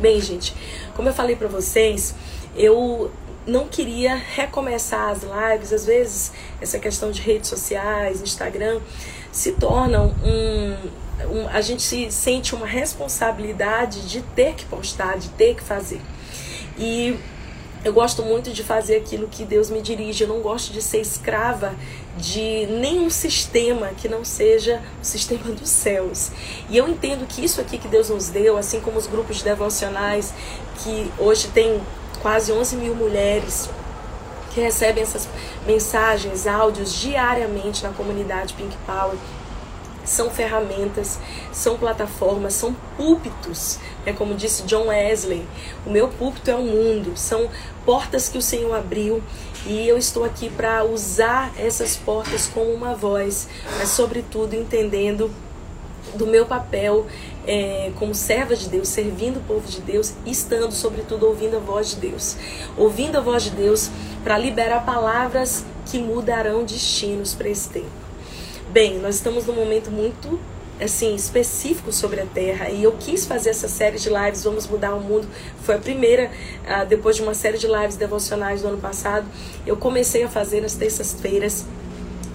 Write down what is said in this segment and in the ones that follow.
Bem, gente, como eu falei para vocês, eu não queria recomeçar as lives. Às vezes, essa questão de redes sociais, Instagram, se tornam um, um, a gente se sente uma responsabilidade de ter que postar, de ter que fazer. E eu gosto muito de fazer aquilo que Deus me dirige. Eu não gosto de ser escrava de nenhum sistema que não seja o sistema dos céus. E eu entendo que isso aqui que Deus nos deu, assim como os grupos devocionais, que hoje tem quase 11 mil mulheres que recebem essas mensagens, áudios diariamente na comunidade Pink Power, são ferramentas, são plataformas, são púlpitos. É como disse John Wesley, o meu púlpito é o mundo, são portas que o Senhor abriu e eu estou aqui para usar essas portas como uma voz, mas sobretudo entendendo do meu papel é, como serva de Deus, servindo o povo de Deus, estando, sobretudo, ouvindo a voz de Deus. Ouvindo a voz de Deus para liberar palavras que mudarão destinos para esse tempo. Bem, nós estamos num momento muito assim específico sobre a Terra e eu quis fazer essa série de lives Vamos mudar o mundo. Foi a primeira uh, depois de uma série de lives devocionais do ano passado. Eu comecei a fazer nas terças-feiras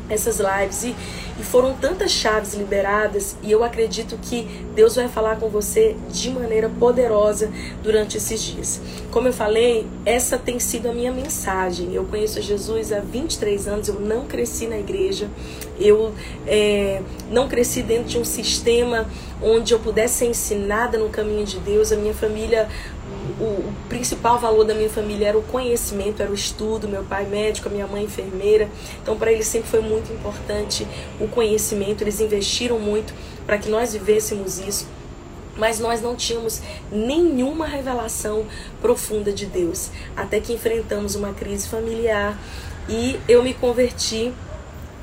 essas lives e, e foram tantas chaves liberadas e eu acredito que Deus vai falar com você de maneira poderosa durante esses dias. Como eu falei, essa tem sido a minha mensagem. Eu conheço Jesus há 23 anos, eu não cresci na igreja, eu é, não cresci dentro de um sistema onde eu pudesse ser ensinada no caminho de Deus. A minha família o, principal valor da minha família era o conhecimento, era o estudo. Meu pai médico, minha mãe enfermeira. Então, para eles sempre foi muito importante o conhecimento. Eles investiram muito para que nós vivêssemos isso. Mas nós não tínhamos nenhuma revelação profunda de Deus. Até que enfrentamos uma crise familiar e eu me converti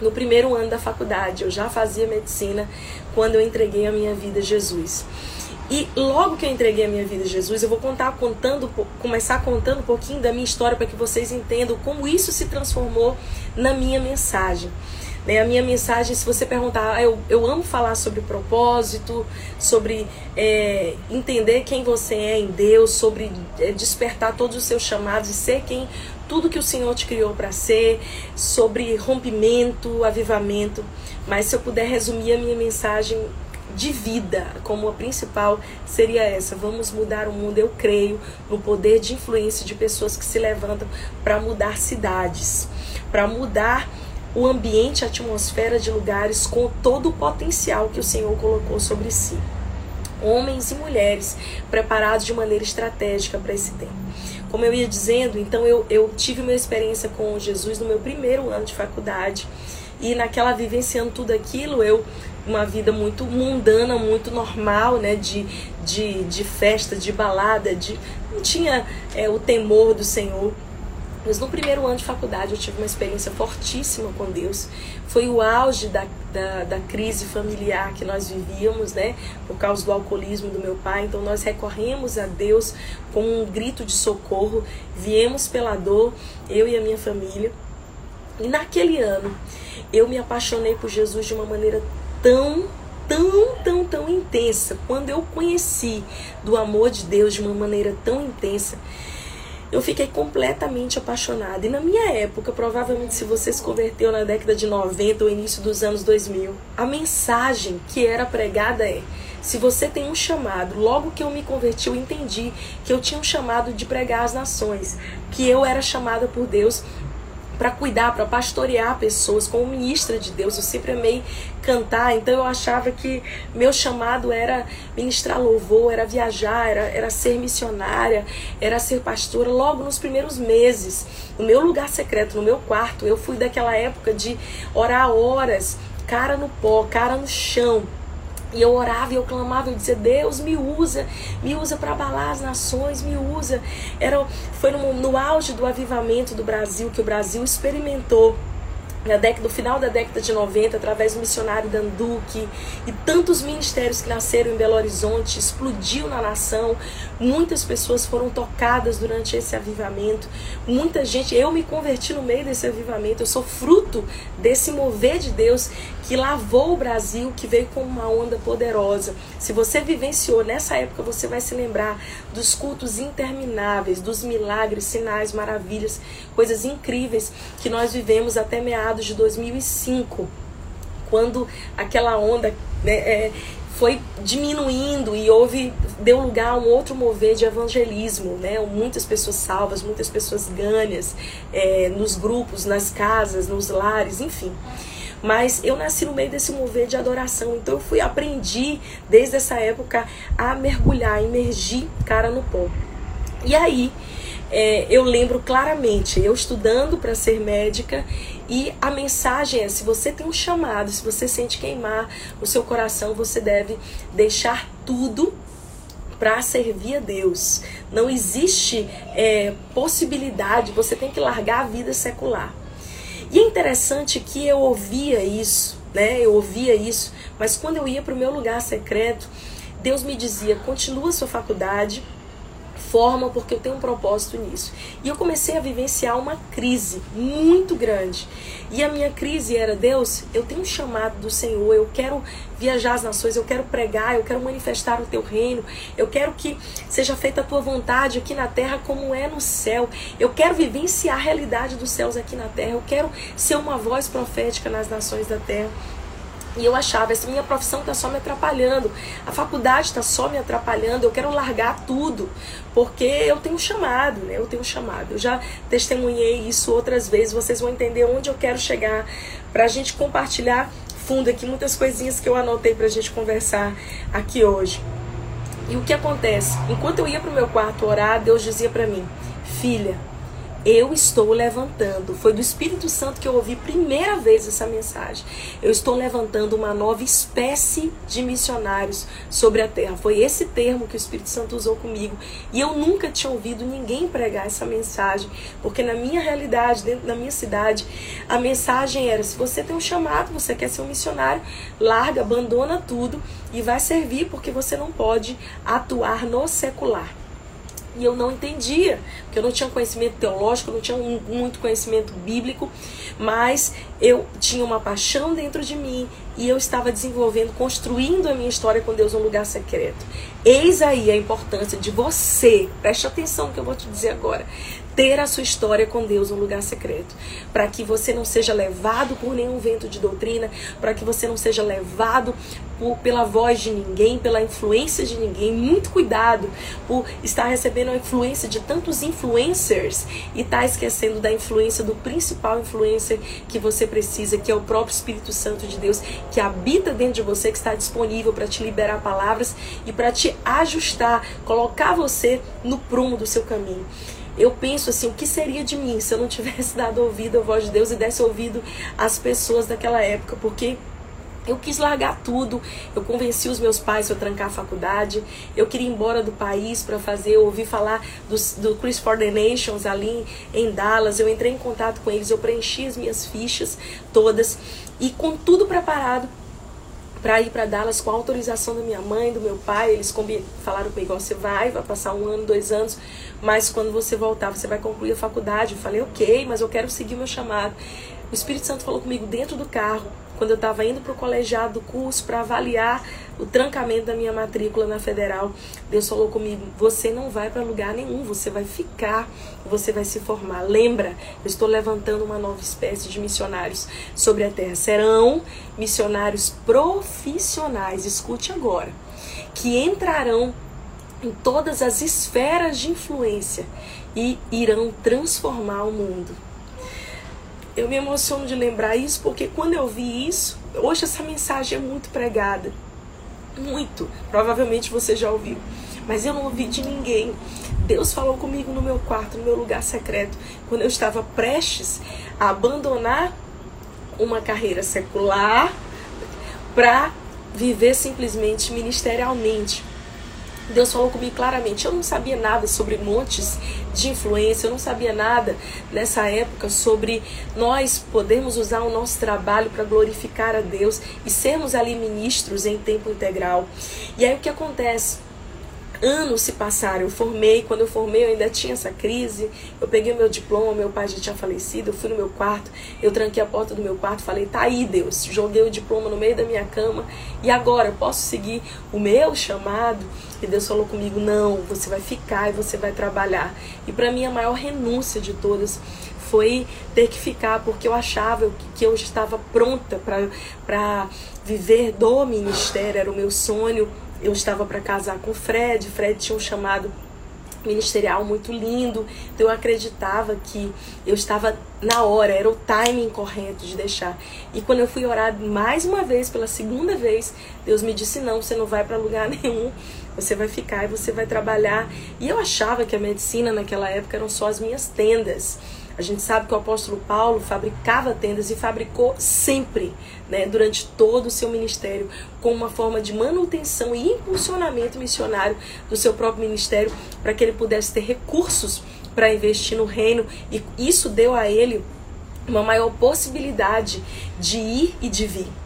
no primeiro ano da faculdade. Eu já fazia medicina quando eu entreguei a minha vida a Jesus. E logo que eu entreguei a minha vida a Jesus, eu vou contar contando, começar contando um pouquinho da minha história para que vocês entendam como isso se transformou na minha mensagem. Né? A minha mensagem, se você perguntar, ah, eu, eu amo falar sobre propósito, sobre é, entender quem você é em Deus, sobre é, despertar todos os seus chamados e ser quem tudo que o Senhor te criou para ser, sobre rompimento, avivamento. Mas se eu puder resumir a minha mensagem de vida, como a principal seria essa: vamos mudar o mundo. Eu creio no poder de influência de pessoas que se levantam para mudar cidades, para mudar o ambiente, a atmosfera de lugares com todo o potencial que o Senhor colocou sobre si. Homens e mulheres preparados de maneira estratégica para esse tempo. Como eu ia dizendo, então eu, eu tive uma experiência com Jesus no meu primeiro ano de faculdade e naquela vivenciando tudo aquilo, eu uma vida muito mundana, muito normal, né? De, de, de festa, de balada, de não tinha é, o temor do Senhor. Mas no primeiro ano de faculdade eu tive uma experiência fortíssima com Deus. Foi o auge da, da, da, crise familiar que nós vivíamos, né? Por causa do alcoolismo do meu pai. Então nós recorremos a Deus com um grito de socorro. Viemos pela dor, eu e a minha família. E naquele ano eu me apaixonei por Jesus de uma maneira tão, tão, tão, tão intensa. Quando eu conheci do amor de Deus de uma maneira tão intensa, eu fiquei completamente apaixonada. E na minha época, provavelmente se você se converteu na década de 90 ou início dos anos 2000, a mensagem que era pregada é: se você tem um chamado, logo que eu me converti, eu entendi que eu tinha um chamado de pregar as nações, que eu era chamada por Deus para cuidar, para pastorear pessoas, como ministra de Deus. Eu sempre amei cantar, então eu achava que meu chamado era ministrar louvor, era viajar, era, era ser missionária, era ser pastora. Logo nos primeiros meses, no meu lugar secreto, no meu quarto, eu fui daquela época de orar horas, cara no pó, cara no chão e eu orava eu clamava, eu dizia, Deus me usa, me usa para abalar as nações, me usa. Era, foi no, no auge do avivamento do Brasil que o Brasil experimentou na década, no final da década de 90, através do missionário Danduque e tantos ministérios que nasceram em Belo Horizonte, explodiu na nação. Muitas pessoas foram tocadas durante esse avivamento. Muita gente, eu me converti no meio desse avivamento, eu sou fruto desse mover de Deus que lavou o Brasil, que veio com uma onda poderosa. Se você vivenciou nessa época, você vai se lembrar dos cultos intermináveis, dos milagres, sinais, maravilhas, coisas incríveis que nós vivemos até meados de 2005, quando aquela onda né, é, foi diminuindo e houve deu lugar a um outro mover de evangelismo, né? Muitas pessoas salvas, muitas pessoas ganhas é, nos grupos, nas casas, nos lares, enfim. Mas eu nasci no meio desse mover de adoração. Então eu fui, aprendi desde essa época a mergulhar, imergir cara no pó. E aí, é, eu lembro claramente, eu estudando para ser médica, e a mensagem é: se você tem um chamado, se você sente queimar o seu coração, você deve deixar tudo para servir a Deus. Não existe é, possibilidade, você tem que largar a vida secular. E é interessante que eu ouvia isso, né? Eu ouvia isso, mas quando eu ia para o meu lugar secreto, Deus me dizia: continua sua faculdade, forma, porque eu tenho um propósito nisso. E eu comecei a vivenciar uma crise muito grande. E a minha crise era: Deus, eu tenho um chamado do Senhor, eu quero viajar as nações, eu quero pregar, eu quero manifestar o teu reino, eu quero que seja feita a tua vontade aqui na terra como é no céu. Eu quero vivenciar a realidade dos céus aqui na terra, eu quero ser uma voz profética nas nações da terra. E eu achava, essa minha profissão está só me atrapalhando, a faculdade está só me atrapalhando, eu quero largar tudo, porque eu tenho chamado, né? Eu tenho chamado. Eu já testemunhei isso outras vezes, vocês vão entender onde eu quero chegar para a gente compartilhar fundo aqui muitas coisinhas que eu anotei para a gente conversar aqui hoje. E o que acontece? Enquanto eu ia para o meu quarto orar, Deus dizia para mim, filha, eu estou levantando. Foi do Espírito Santo que eu ouvi primeira vez essa mensagem. Eu estou levantando uma nova espécie de missionários sobre a terra. Foi esse termo que o Espírito Santo usou comigo. E eu nunca tinha ouvido ninguém pregar essa mensagem, porque na minha realidade, dentro da minha cidade, a mensagem era: se você tem um chamado, você quer ser um missionário, larga, abandona tudo e vai servir, porque você não pode atuar no secular. E eu não entendia, porque eu não tinha conhecimento teológico, eu não tinha um, muito conhecimento bíblico, mas eu tinha uma paixão dentro de mim e eu estava desenvolvendo, construindo a minha história com Deus um lugar secreto. Eis aí a importância de você, preste atenção no que eu vou te dizer agora, ter a sua história com Deus um lugar secreto, para que você não seja levado por nenhum vento de doutrina, para que você não seja levado por, pela voz de ninguém, pela influência de ninguém. Muito cuidado por estar recebendo a influência de tantos influencers e estar tá esquecendo da influência do principal influencer que você precisa, que é o próprio Espírito Santo de Deus, que habita dentro de você, que está disponível para te liberar palavras e para te ajustar, colocar você no prumo do seu caminho eu penso assim, o que seria de mim se eu não tivesse dado ouvido à voz de Deus e desse ouvido às pessoas daquela época? Porque eu quis largar tudo. Eu convenci os meus pais a trancar a faculdade. Eu queria ir embora do país para fazer. Eu ouvi falar do, do Chris for the Nations ali em Dallas. Eu entrei em contato com eles. Eu preenchi as minhas fichas todas. E com tudo preparado para ir para Dallas com a autorização da minha mãe, do meu pai. Eles falaram comigo: você vai, vai passar um ano, dois anos, mas quando você voltar, você vai concluir a faculdade. Eu falei: ok, mas eu quero seguir meu chamado. O Espírito Santo falou comigo dentro do carro quando eu estava indo para o colegiado do curso para avaliar o trancamento da minha matrícula na federal, Deus falou comigo: você não vai para lugar nenhum, você vai ficar, você vai se formar. Lembra, eu estou levantando uma nova espécie de missionários sobre a terra. Serão missionários profissionais, escute agora, que entrarão em todas as esferas de influência e irão transformar o mundo eu me emociono de lembrar isso porque quando eu vi isso, hoje essa mensagem é muito pregada. Muito. Provavelmente você já ouviu. Mas eu não ouvi de ninguém. Deus falou comigo no meu quarto, no meu lugar secreto, quando eu estava prestes a abandonar uma carreira secular para viver simplesmente ministerialmente. Deus falou comigo claramente. Eu não sabia nada sobre montes de influência, eu não sabia nada nessa época sobre nós podermos usar o nosso trabalho para glorificar a Deus e sermos ali ministros em tempo integral. E aí o que acontece? anos se passaram. Eu formei, quando eu formei eu ainda tinha essa crise. Eu peguei o meu diploma, meu pai já tinha falecido. Eu fui no meu quarto, eu tranquei a porta do meu quarto, falei: "Tá aí, Deus". Joguei o diploma no meio da minha cama e agora eu posso seguir o meu chamado? E Deus falou comigo: "Não, você vai ficar e você vai trabalhar". E para mim a maior renúncia de todas foi ter que ficar, porque eu achava que eu estava pronta para viver do ministério, era o meu sonho eu estava para casar com Fred, Fred tinha um chamado ministerial muito lindo, então eu acreditava que eu estava na hora, era o timing correto de deixar. E quando eu fui orar mais uma vez, pela segunda vez, Deus me disse: não, você não vai para lugar nenhum, você vai ficar e você vai trabalhar. E eu achava que a medicina naquela época eram só as minhas tendas. A gente sabe que o apóstolo Paulo fabricava tendas e fabricou sempre, né, durante todo o seu ministério, como uma forma de manutenção e impulsionamento missionário do seu próprio ministério, para que ele pudesse ter recursos para investir no reino, e isso deu a ele uma maior possibilidade de ir e de vir.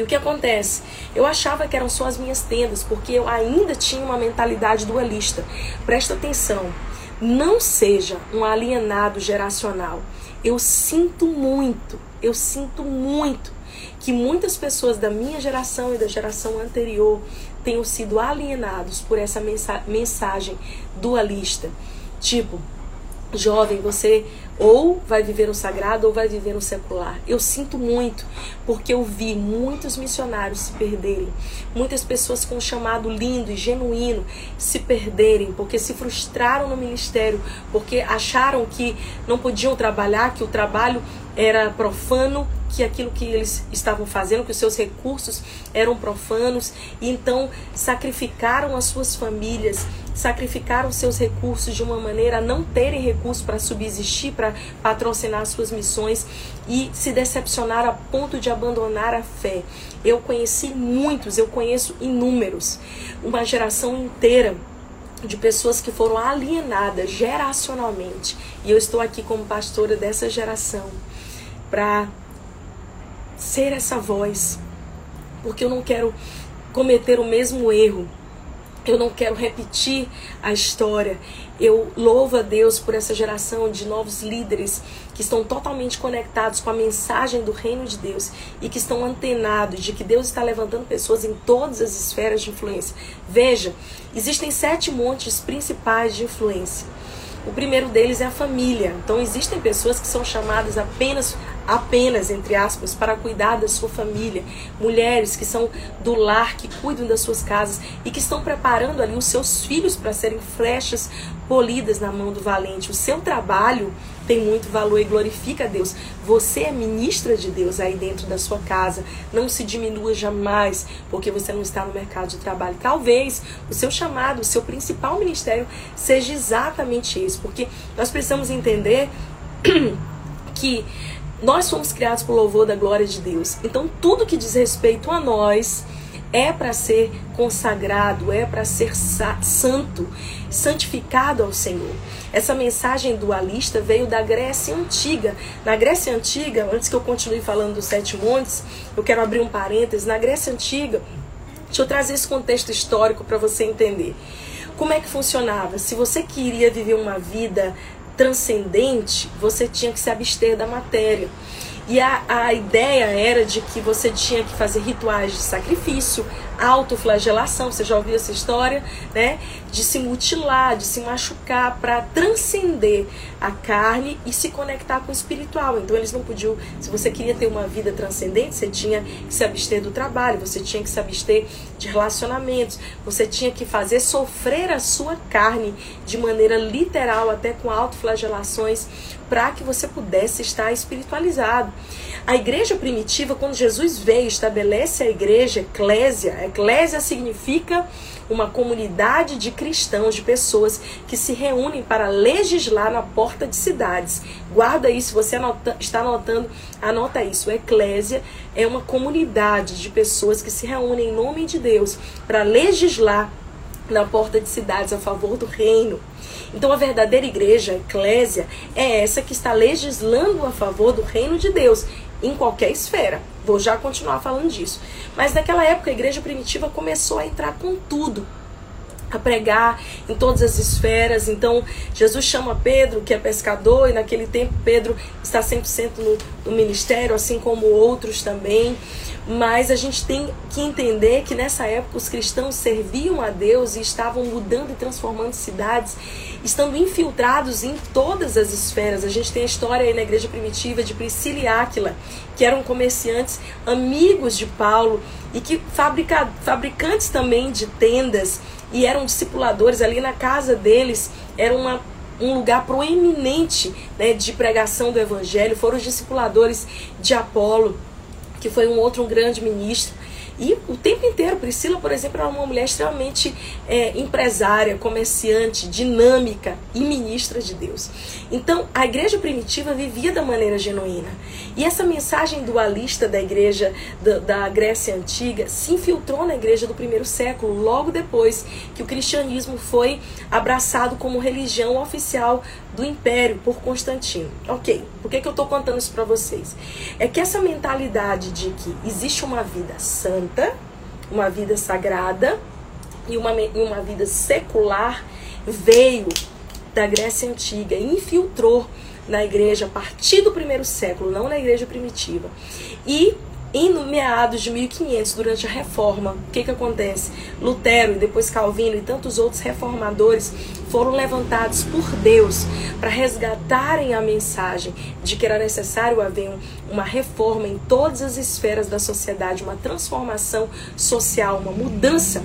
E o que acontece? Eu achava que eram só as minhas tendas, porque eu ainda tinha uma mentalidade dualista. Presta atenção. Não seja um alienado geracional. Eu sinto muito, eu sinto muito que muitas pessoas da minha geração e da geração anterior tenham sido alienados por essa mensagem dualista. Tipo, jovem, você ou vai viver no sagrado ou vai viver no secular. Eu sinto muito, porque eu vi muitos missionários se perderem, muitas pessoas com um chamado lindo e genuíno se perderem, porque se frustraram no ministério, porque acharam que não podiam trabalhar, que o trabalho era profano, que aquilo que eles estavam fazendo, que os seus recursos eram profanos, e então sacrificaram as suas famílias, sacrificaram seus recursos de uma maneira a não terem recursos para subsistir, para patrocinar suas missões e se decepcionaram a ponto de abandonar a fé. Eu conheci muitos, eu conheço inúmeros, uma geração inteira de pessoas que foram alienadas geracionalmente. E eu estou aqui como pastora dessa geração para ser essa voz, porque eu não quero cometer o mesmo erro. Eu não quero repetir a história. Eu louvo a Deus por essa geração de novos líderes que estão totalmente conectados com a mensagem do reino de Deus e que estão antenados de que Deus está levantando pessoas em todas as esferas de influência. Veja, existem sete montes principais de influência. O primeiro deles é a família. Então existem pessoas que são chamadas apenas apenas entre aspas para cuidar da sua família, mulheres que são do lar, que cuidam das suas casas e que estão preparando ali os seus filhos para serem flechas polidas na mão do valente. O seu trabalho tem muito valor e glorifica a Deus. Você é ministra de Deus aí dentro da sua casa. Não se diminua jamais porque você não está no mercado de trabalho. Talvez o seu chamado, o seu principal ministério seja exatamente isso, porque nós precisamos entender que nós somos criados por louvor da glória de Deus. Então, tudo que diz respeito a nós é para ser consagrado, é para ser santo, santificado ao Senhor. Essa mensagem dualista veio da Grécia Antiga. Na Grécia Antiga, antes que eu continue falando dos sete montes, eu quero abrir um parênteses. Na Grécia Antiga, deixa eu trazer esse contexto histórico para você entender. Como é que funcionava? Se você queria viver uma vida transcendente, você tinha que se abster da matéria. E a, a ideia era de que você tinha que fazer rituais de sacrifício, autoflagelação, você já ouviu essa história, né? De se mutilar, de se machucar para transcender a carne e se conectar com o espiritual. Então eles não podiam, se você queria ter uma vida transcendente, você tinha que se abster do trabalho, você tinha que se abster de relacionamentos, você tinha que fazer sofrer a sua carne de maneira literal, até com autoflagelações, para que você pudesse estar espiritualizado. A igreja primitiva, quando Jesus veio, estabelece a igreja, eclésia. Eclésia significa uma comunidade de cristãos, de pessoas que se reúnem para legislar na porta de cidades. Guarda isso, você anota, está anotando, anota isso. A eclésia é uma comunidade de pessoas que se reúnem em nome de Deus para legislar na porta de cidades a favor do reino. Então a verdadeira igreja, a eclésia, é essa que está legislando a favor do reino de Deus em qualquer esfera. Vou já continuar falando disso. Mas naquela época a igreja primitiva começou a entrar com tudo a pregar em todas as esferas. Então, Jesus chama Pedro, que é pescador, e naquele tempo Pedro está 100% no, no ministério, assim como outros também. Mas a gente tem que entender que nessa época os cristãos serviam a Deus e estavam mudando e transformando cidades, estando infiltrados em todas as esferas. A gente tem a história aí na igreja primitiva de Priscila e Áquila, que eram comerciantes amigos de Paulo e que fabrica, fabricantes também de tendas e eram discipuladores ali na casa deles, era uma um lugar proeminente né, de pregação do evangelho, foram os discipuladores de Apolo que foi um outro um grande ministro. E o tempo inteiro, Priscila, por exemplo, era uma mulher extremamente é, empresária, comerciante, dinâmica e ministra de Deus. Então, a igreja primitiva vivia da maneira genuína. E essa mensagem dualista da igreja da, da Grécia Antiga se infiltrou na igreja do primeiro século, logo depois que o cristianismo foi abraçado como religião oficial do império por Constantino. Ok, por que, que eu estou contando isso para vocês? É que essa mentalidade de que existe uma vida santa, uma vida sagrada e uma, uma vida secular veio da Grécia Antiga infiltrou na igreja a partir do primeiro século, não na igreja primitiva. E em meados de 1500, durante a reforma, o que, que acontece? Lutero depois Calvino e tantos outros reformadores foram levantados por Deus para resgatarem a mensagem de que era necessário haver uma reforma em todas as esferas da sociedade, uma transformação social, uma mudança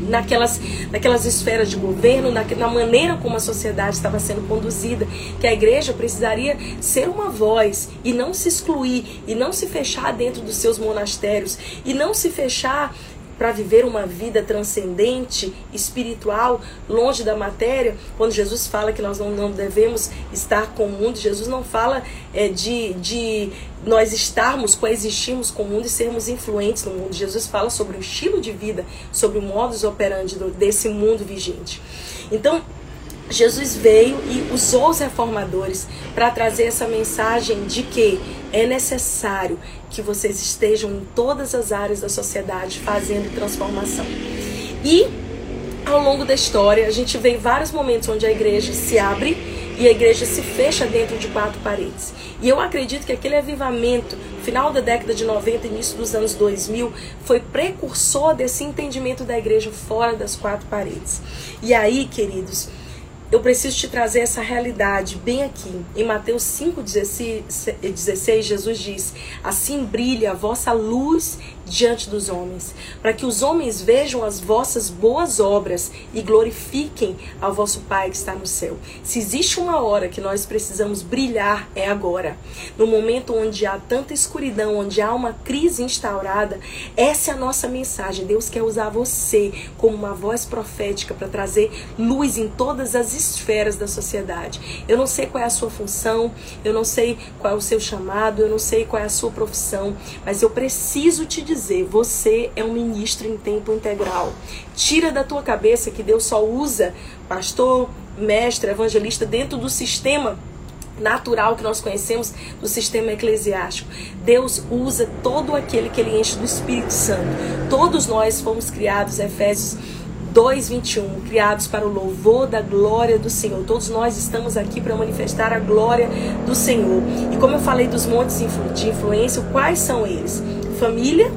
naquelas, naquelas esferas de governo, na, na maneira como a sociedade estava sendo conduzida, que a igreja precisaria ser uma voz e não se excluir, e não se fechar dentro dos seus monastérios, e não se fechar para viver uma vida transcendente, espiritual, longe da matéria, quando Jesus fala que nós não, não devemos estar com o mundo, Jesus não fala é, de, de nós estarmos, coexistirmos com o mundo e sermos influentes no mundo. Jesus fala sobre o estilo de vida, sobre o modus operandi desse mundo vigente. Então, Jesus veio e usou os reformadores para trazer essa mensagem de que é necessário que vocês estejam em todas as áreas da sociedade fazendo transformação. E ao longo da história, a gente vê vários momentos onde a igreja se abre e a igreja se fecha dentro de quatro paredes. E eu acredito que aquele avivamento, final da década de 90, início dos anos 2000, foi precursor desse entendimento da igreja fora das quatro paredes. E aí, queridos, eu preciso te trazer essa realidade bem aqui. Em Mateus 5,16, Jesus diz: Assim brilha a vossa luz diante dos homens, para que os homens vejam as vossas boas obras e glorifiquem ao vosso Pai que está no céu. Se existe uma hora que nós precisamos brilhar, é agora. No momento onde há tanta escuridão, onde há uma crise instaurada, essa é a nossa mensagem. Deus quer usar você como uma voz profética para trazer luz em todas as esferas da sociedade. Eu não sei qual é a sua função, eu não sei qual é o seu chamado, eu não sei qual é a sua profissão, mas eu preciso te dizer dizer, você é um ministro em tempo integral. Tira da tua cabeça que Deus só usa pastor, mestre, evangelista dentro do sistema natural que nós conhecemos do sistema eclesiástico. Deus usa todo aquele que ele enche do Espírito Santo. Todos nós fomos criados, Efésios 2:21, criados para o louvor da glória do Senhor. Todos nós estamos aqui para manifestar a glória do Senhor. E como eu falei dos montes de influência, quais são eles? Família,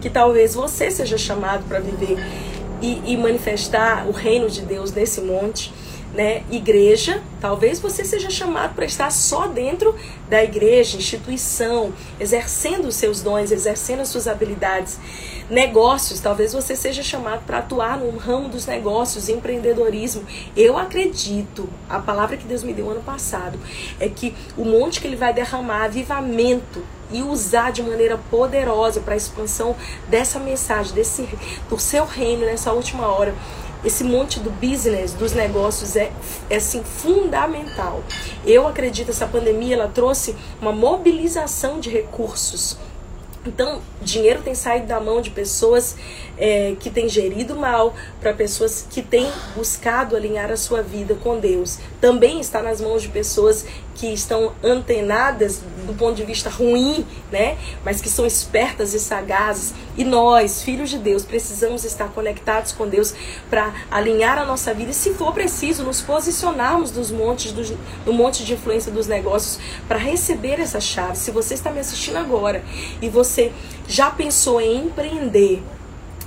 que talvez você seja chamado para viver e, e, manifestar o reino de Deus nesse monte, né? Igreja, talvez você seja chamado para estar só dentro da igreja, instituição, exercendo os seus dons, exercendo as suas habilidades. Negócios, talvez você seja chamado para atuar no ramo dos negócios, empreendedorismo. Eu acredito, a palavra que Deus me deu ano passado, é que o monte que ele vai derramar, avivamento, e usar de maneira poderosa para a expansão dessa mensagem, desse, do seu reino nessa última hora. Esse monte do business, dos negócios é, é assim, fundamental. Eu acredito essa pandemia ela trouxe uma mobilização de recursos Então, dinheiro tem saído da mão de pessoas é, que têm gerido mal para pessoas que têm buscado alinhar a sua vida com Deus. Também está nas mãos de pessoas que estão antenadas do ponto de vista ruim, né? Mas que são espertas e sagazes. E nós, filhos de Deus, precisamos estar conectados com Deus para alinhar a nossa vida e, se for preciso, nos posicionarmos dos montes, do monte de influência dos negócios para receber essa chave. Se você está me assistindo agora e você já pensou em empreender,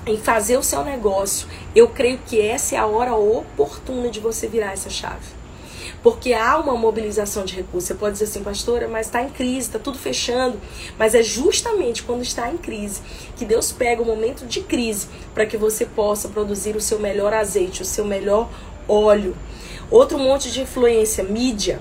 em fazer o seu negócio, eu creio que essa é a hora oportuna de você virar essa chave. Porque há uma mobilização de recursos. Você pode dizer assim, pastora, mas está em crise, está tudo fechando. Mas é justamente quando está em crise que Deus pega o momento de crise para que você possa produzir o seu melhor azeite, o seu melhor óleo. Outro monte de influência, mídia.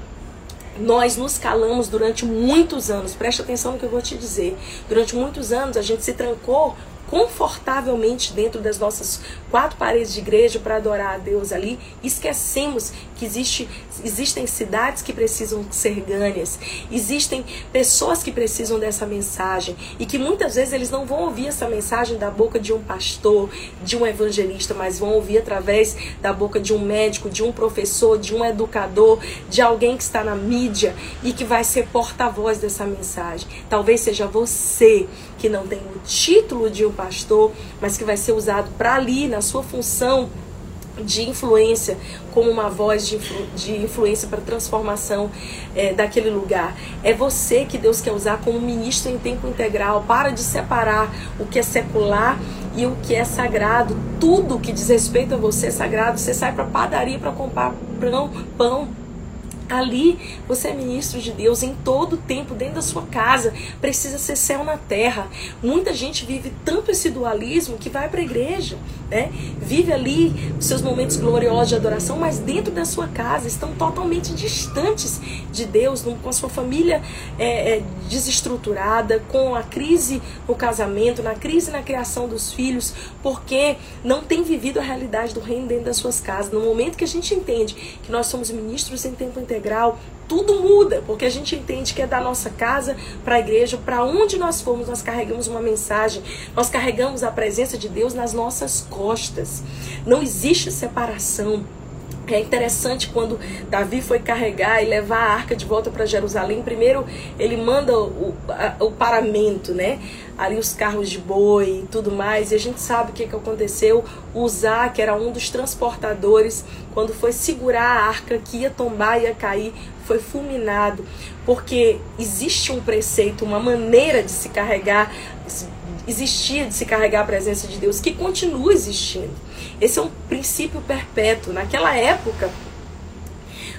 Nós nos calamos durante muitos anos, preste atenção no que eu vou te dizer. Durante muitos anos a gente se trancou confortavelmente dentro das nossas quatro paredes de igreja para adorar a Deus ali, esquecemos que existe, existem cidades que precisam ser ganhas, existem pessoas que precisam dessa mensagem e que muitas vezes eles não vão ouvir essa mensagem da boca de um pastor, de um evangelista, mas vão ouvir através da boca de um médico, de um professor, de um educador, de alguém que está na mídia e que vai ser porta-voz dessa mensagem. Talvez seja você que não tem o título de um pastor, mas que vai ser usado para ali, na sua função de influência, como uma voz de, influ, de influência para transformação é, daquele lugar. É você que Deus quer usar como ministro em tempo integral. Para de separar o que é secular e o que é sagrado. Tudo que diz respeito a você é sagrado. Você sai para padaria para comprar pão, pão Ali você é ministro de Deus em todo o tempo, dentro da sua casa. Precisa ser céu na terra. Muita gente vive tanto esse dualismo que vai para a igreja, né? Vive ali os seus momentos gloriosos de adoração, mas dentro da sua casa estão totalmente distantes de Deus, com a sua família é, é, desestruturada, com a crise no casamento, na crise na criação dos filhos, porque não tem vivido a realidade do reino dentro das suas casas. No momento que a gente entende que nós somos ministros em tempo integral, integral, tudo muda, porque a gente entende que é da nossa casa para a igreja, para onde nós formos, nós carregamos uma mensagem, nós carregamos a presença de Deus nas nossas costas. Não existe separação. É interessante quando Davi foi carregar e levar a arca de volta para Jerusalém. Primeiro ele manda o, a, o paramento, né? Ali os carros de boi e tudo mais. E a gente sabe o que, que aconteceu. Uzá, que era um dos transportadores, quando foi segurar a arca que ia tombar, ia cair, foi fulminado. Porque existe um preceito, uma maneira de se carregar, existia de se carregar a presença de Deus, que continua existindo. Esse é um princípio perpétuo. Naquela época,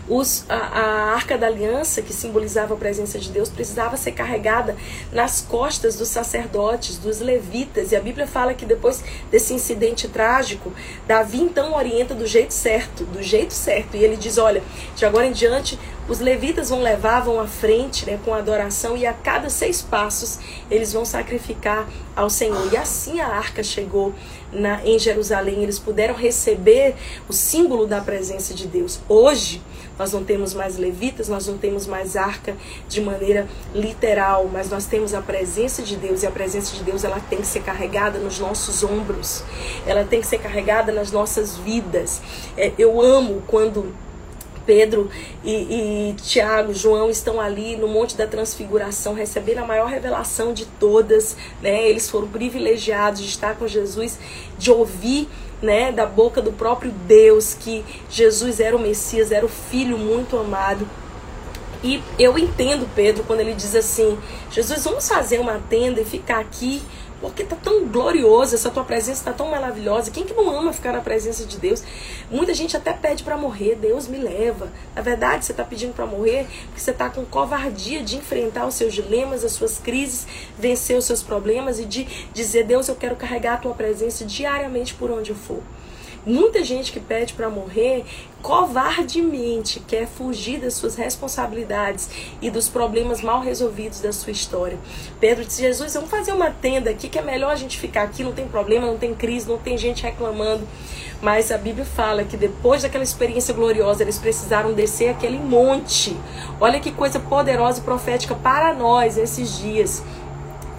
os, a, a, arca da aliança, que simbolizava a presença de Deus, precisava ser carregada nas costas dos sacerdotes, dos levitas. E a Bíblia fala que depois desse incidente trágico, Davi então orienta do jeito certo, do jeito certo. E ele diz: olha, de agora em diante, os levitas vão levar, vão à frente né, com adoração, e a cada seis passos eles vão sacrificar ao Senhor. E assim a arca chegou na, em Jerusalém, eles puderam receber o símbolo da presença de Deus. Hoje, nós não temos mais levitas, nós não temos mais arca de maneira literal, mas nós temos a presença de Deus e a presença de Deus ela tem que ser carregada nos nossos ombros, ela tem que ser carregada nas nossas vidas. É, eu amo quando Pedro e, e Tiago, João estão ali no Monte da Transfiguração, recebendo a maior revelação de todas, né? Eles foram privilegiados de estar com Jesus, de ouvir né, da boca do próprio Deus que Jesus era o Messias, era o filho muito amado. E eu entendo Pedro quando ele diz assim: Jesus, vamos fazer uma tenda e ficar aqui porque tá tão glorioso, essa tua presença tá tão maravilhosa. Quem que não ama ficar na presença de Deus? Muita gente até pede para morrer, Deus me leva. Na verdade, você tá pedindo para morrer porque você tá com covardia de enfrentar os seus dilemas, as suas crises, vencer os seus problemas e de dizer, Deus, eu quero carregar a tua presença diariamente por onde eu for. Muita gente que pede para morrer covardemente quer fugir das suas responsabilidades e dos problemas mal resolvidos da sua história. Pedro disse: Jesus, vamos fazer uma tenda aqui que é melhor a gente ficar aqui, não tem problema, não tem crise, não tem gente reclamando. Mas a Bíblia fala que depois daquela experiência gloriosa, eles precisaram descer aquele monte. Olha que coisa poderosa e profética para nós esses dias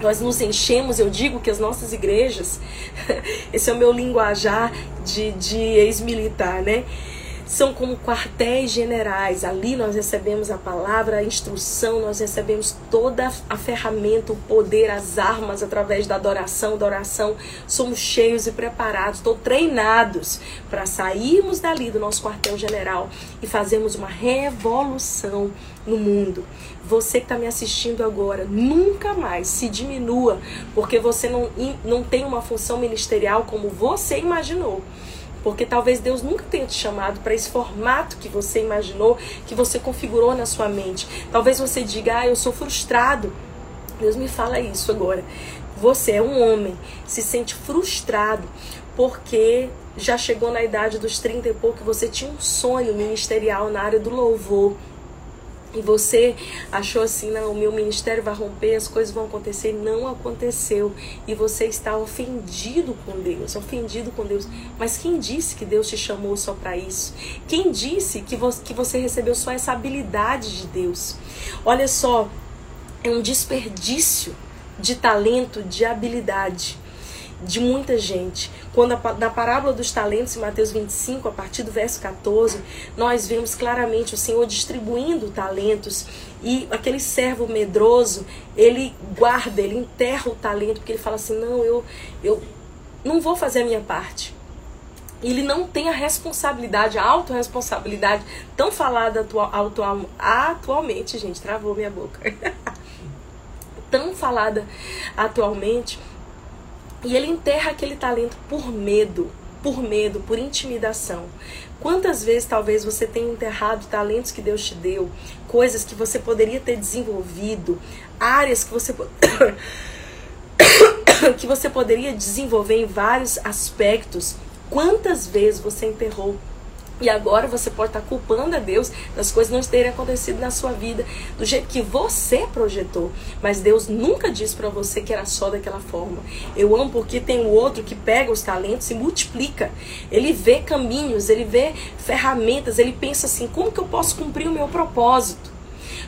nós nos enchemos, eu digo que as nossas igrejas, esse é o meu linguajar de, de ex-militar, né? São como quartéis generais. Ali nós recebemos a palavra, a instrução, nós recebemos toda a ferramenta, o poder, as armas através da adoração, da oração. Somos cheios e preparados, estou treinados para sairmos dali do nosso quartel general e fazermos uma revolução no mundo. Você que está me assistindo agora, nunca mais se diminua, porque você não, não tem uma função ministerial como você imaginou. Porque talvez Deus nunca tenha te chamado para esse formato que você imaginou, que você configurou na sua mente. Talvez você diga, ah, eu sou frustrado. Deus me fala isso agora. Você é um homem, se sente frustrado porque já chegou na idade dos 30 e pouco, você tinha um sonho ministerial na área do louvor e você achou assim, não, o meu ministério vai romper, as coisas vão acontecer, não aconteceu. E você está ofendido com Deus, ofendido com Deus. Mas quem disse que Deus te chamou só para isso? Quem disse que você, que você recebeu só essa habilidade de Deus? Olha só, é um desperdício de talento, de habilidade de muita gente. Quando a, na parábola dos talentos, em Mateus 25, a partir do verso 14, nós vemos claramente o Senhor distribuindo talentos e aquele servo medroso, ele guarda, ele enterra o talento, porque ele fala assim: não, eu, eu não vou fazer a minha parte. Ele não tem a responsabilidade, a autorresponsabilidade tão falada atual, atual, atualmente, gente, travou minha boca. tão falada atualmente e ele enterra aquele talento por medo, por medo, por intimidação. Quantas vezes talvez você tenha enterrado talentos que Deus te deu, coisas que você poderia ter desenvolvido, áreas que você que você poderia desenvolver em vários aspectos. Quantas vezes você enterrou e agora você pode estar culpando a Deus das coisas não terem acontecido na sua vida do jeito que você projetou. Mas Deus nunca disse para você que era só daquela forma. Eu amo porque tem o outro que pega os talentos e multiplica. Ele vê caminhos, ele vê ferramentas, ele pensa assim: como que eu posso cumprir o meu propósito?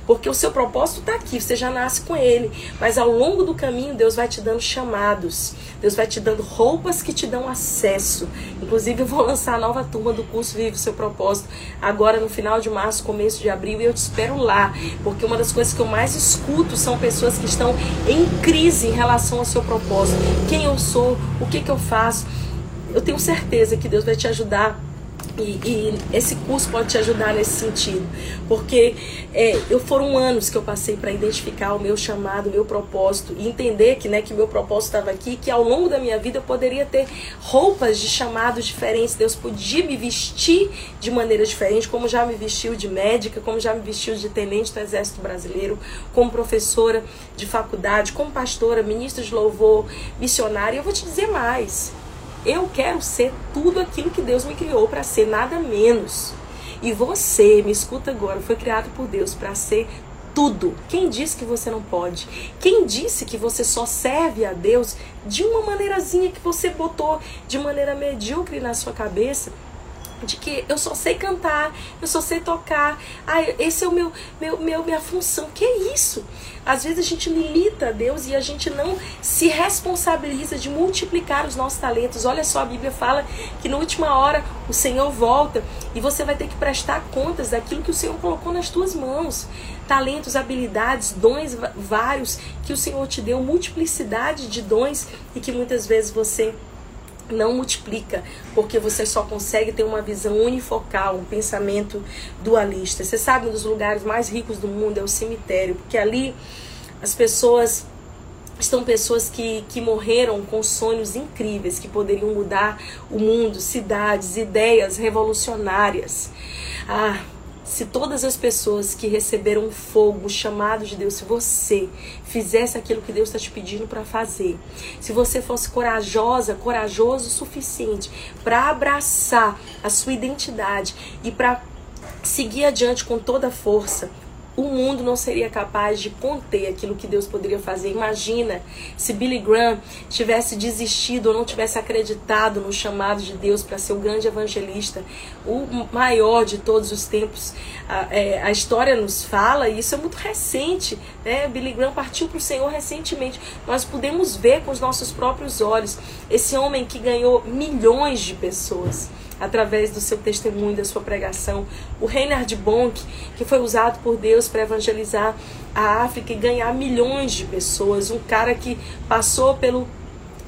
Porque o seu propósito está aqui, você já nasce com ele. Mas ao longo do caminho, Deus vai te dando chamados. Deus vai te dando roupas que te dão acesso. Inclusive, eu vou lançar a nova turma do curso Vive o Seu Propósito agora no final de março, começo de abril. E eu te espero lá. Porque uma das coisas que eu mais escuto são pessoas que estão em crise em relação ao seu propósito. Quem eu sou? O que, que eu faço? Eu tenho certeza que Deus vai te ajudar e, e, esse curso pode te ajudar nesse sentido, porque é, eu foram anos que eu passei para identificar o meu chamado, o meu propósito e entender que, né, que meu propósito estava aqui, que ao longo da minha vida eu poderia ter roupas de chamados diferentes. Deus podia me vestir de maneira diferente, como já me vestiu de médica, como já me vestiu de tenente do Exército Brasileiro, como professora de faculdade, como pastora, ministra de louvor, missionária. E eu vou te dizer mais. Eu quero ser tudo aquilo que Deus me criou para ser, nada menos. E você, me escuta agora, foi criado por Deus para ser tudo. Quem disse que você não pode? Quem disse que você só serve a Deus de uma maneirazinha que você botou de maneira medíocre na sua cabeça? De que eu só sei cantar, eu só sei tocar. Ah, esse é o meu, meu, meu minha função. Que é isso? Às vezes a gente limita a Deus e a gente não se responsabiliza de multiplicar os nossos talentos. Olha só, a Bíblia fala que na última hora o Senhor volta e você vai ter que prestar contas daquilo que o Senhor colocou nas tuas mãos. Talentos, habilidades, dons vários que o Senhor te deu, multiplicidade de dons e que muitas vezes você não multiplica, porque você só consegue ter uma visão unifocal, um pensamento dualista. Você sabe, um dos lugares mais ricos do mundo é o cemitério, porque ali as pessoas estão pessoas que, que morreram com sonhos incríveis que poderiam mudar o mundo, cidades, ideias revolucionárias. Ah, se todas as pessoas que receberam fogo, chamado de Deus, se você fizesse aquilo que Deus está te pedindo para fazer, se você fosse corajosa, corajoso o suficiente para abraçar a sua identidade e para seguir adiante com toda a força, o mundo não seria capaz de conter aquilo que Deus poderia fazer. Imagina se Billy Graham tivesse desistido ou não tivesse acreditado no chamado de Deus para ser o grande evangelista, o maior de todos os tempos. A, é, a história nos fala, e isso é muito recente, né? Billy Graham partiu para o Senhor recentemente. Nós podemos ver com os nossos próprios olhos esse homem que ganhou milhões de pessoas através do seu testemunho, da sua pregação. O Reinhard Bonk, que foi usado por Deus para evangelizar a África e ganhar milhões de pessoas. Um cara que passou pelo.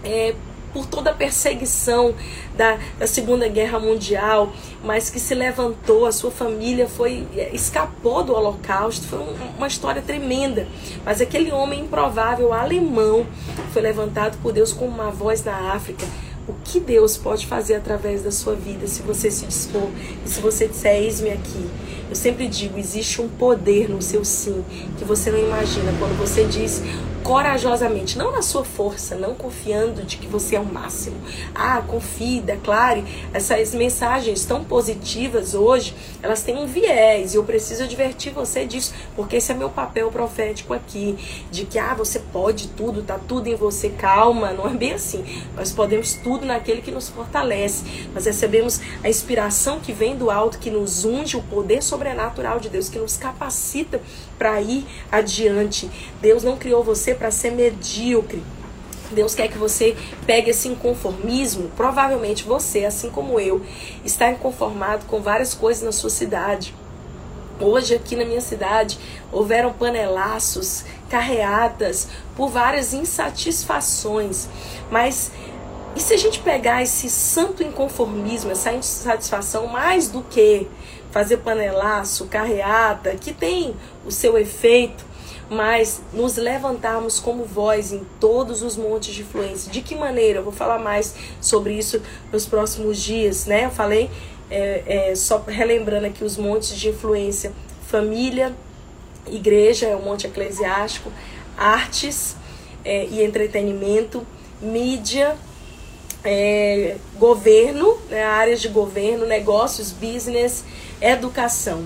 É, por toda a perseguição da, da, Segunda Guerra Mundial, mas que se levantou, a sua família foi é, escapou do Holocausto, foi um, uma história tremenda. Mas aquele homem improvável alemão foi levantado por Deus como uma voz na África o que Deus pode fazer através da sua vida se você se dispor e se você disser eis-me aqui. Eu sempre digo, existe um poder no seu sim que você não imagina quando você diz corajosamente, não na sua força, não confiando de que você é o máximo. Ah, confie, declare. Essas mensagens tão positivas hoje, elas têm um viés e eu preciso advertir você disso, porque esse é meu papel profético aqui, de que ah, você pode tudo, tá tudo em você, calma, não é bem assim. Nós podemos tudo naquele que nos fortalece. Nós recebemos a inspiração que vem do alto, que nos unge, o poder sobrenatural de Deus, que nos capacita para ir adiante. Deus não criou você para ser medíocre. Deus quer que você pegue esse inconformismo. Provavelmente você, assim como eu, está inconformado com várias coisas na sua cidade. Hoje, aqui na minha cidade, houveram panelaços, carreatas por várias insatisfações. Mas e se a gente pegar esse santo inconformismo, essa insatisfação, mais do que fazer panelaço, carreata, que tem o seu efeito, mas nos levantarmos como voz em todos os montes de influência. De que maneira? Eu vou falar mais sobre isso nos próximos dias, né? Eu falei, é, é, só relembrando aqui os montes de influência: família, igreja, é o monte eclesiástico, artes é, e entretenimento, mídia, é, governo, né, áreas de governo, negócios, business, educação.